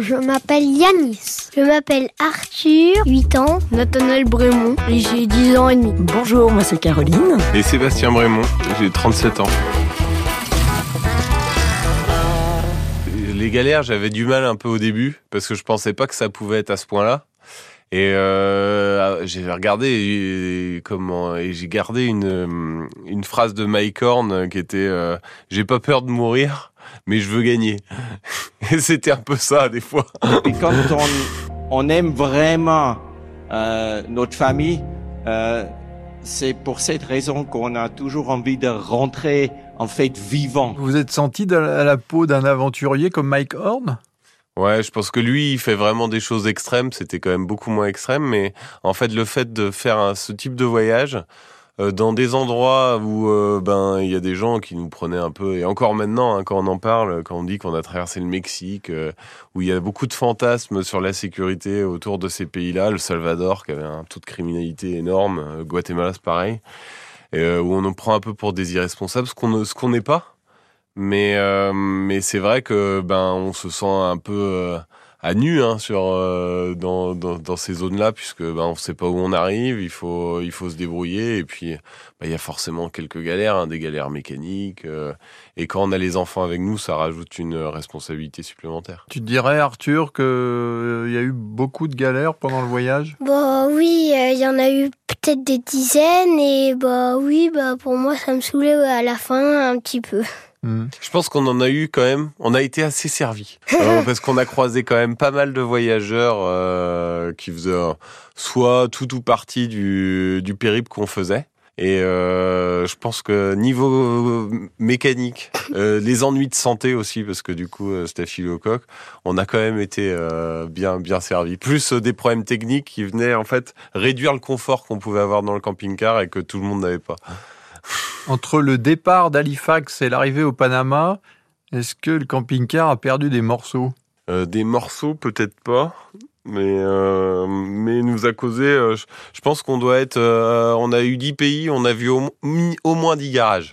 je m'appelle Yanis. Je m'appelle Arthur, 8 ans. Nathanaël Brémond, et j'ai 10 ans et demi. Bonjour, moi c'est Caroline. Et Sébastien Brémond, j'ai 37 ans. Les galères, j'avais du mal un peu au début parce que je pensais pas que ça pouvait être à ce point-là. Et euh, j'ai regardé et, comment et j'ai gardé une une phrase de Mike Horn qui était euh, j'ai pas peur de mourir mais je veux gagner. Et c'était un peu ça des fois. Et quand on on aime vraiment euh, notre famille, euh, c'est pour cette raison qu'on a toujours envie de rentrer en fait vivant. Vous êtes senti à la peau d'un aventurier comme Mike Horn? Ouais, je pense que lui, il fait vraiment des choses extrêmes. C'était quand même beaucoup moins extrême, mais en fait, le fait de faire ce type de voyage euh, dans des endroits où euh, ben il y a des gens qui nous prenaient un peu, et encore maintenant, hein, quand on en parle, quand on dit qu'on a traversé le Mexique, euh, où il y a beaucoup de fantasmes sur la sécurité autour de ces pays-là, le Salvador qui avait un taux de criminalité énorme, Guatemala c'est pareil, où on nous prend un peu pour des irresponsables, ce qu'on ce qu'on n'est pas. Mais euh, mais c'est vrai que ben on se sent un peu euh, à nu hein, sur euh, dans, dans, dans ces zones-là puisque ben on sait pas où on arrive, il faut il faut se débrouiller et puis ben, il y a forcément quelques galères, hein, des galères mécaniques et quand on a les enfants avec nous, ça rajoute une responsabilité supplémentaire. Tu dirais Arthur que il y a eu beaucoup de galères pendant le voyage? Bah oui, il y en a eu peut-être des dizaines et bah oui, bah pour moi ça me saoulait à la fin un petit peu. Hmm. Je pense qu'on en a eu quand même, on a été assez servi euh, parce qu'on a croisé quand même pas mal de voyageurs euh, qui faisaient soit tout ou partie du, du périple qu'on faisait. Et euh, je pense que niveau mécanique, euh, les ennuis de santé aussi, parce que du coup, euh, staphylocoque, on a quand même été euh, bien bien servi. Plus des problèmes techniques qui venaient en fait réduire le confort qu'on pouvait avoir dans le camping-car et que tout le monde n'avait pas. Entre le départ d'Halifax et l'arrivée au Panama, est-ce que le camping-car a perdu des morceaux? Euh, Des morceaux, peut-être pas. Mais euh, mais nous a causé. Euh, je, pense qu'on doit être. Euh, on a eu 10 pays, on a vu au, au moins 10 garages.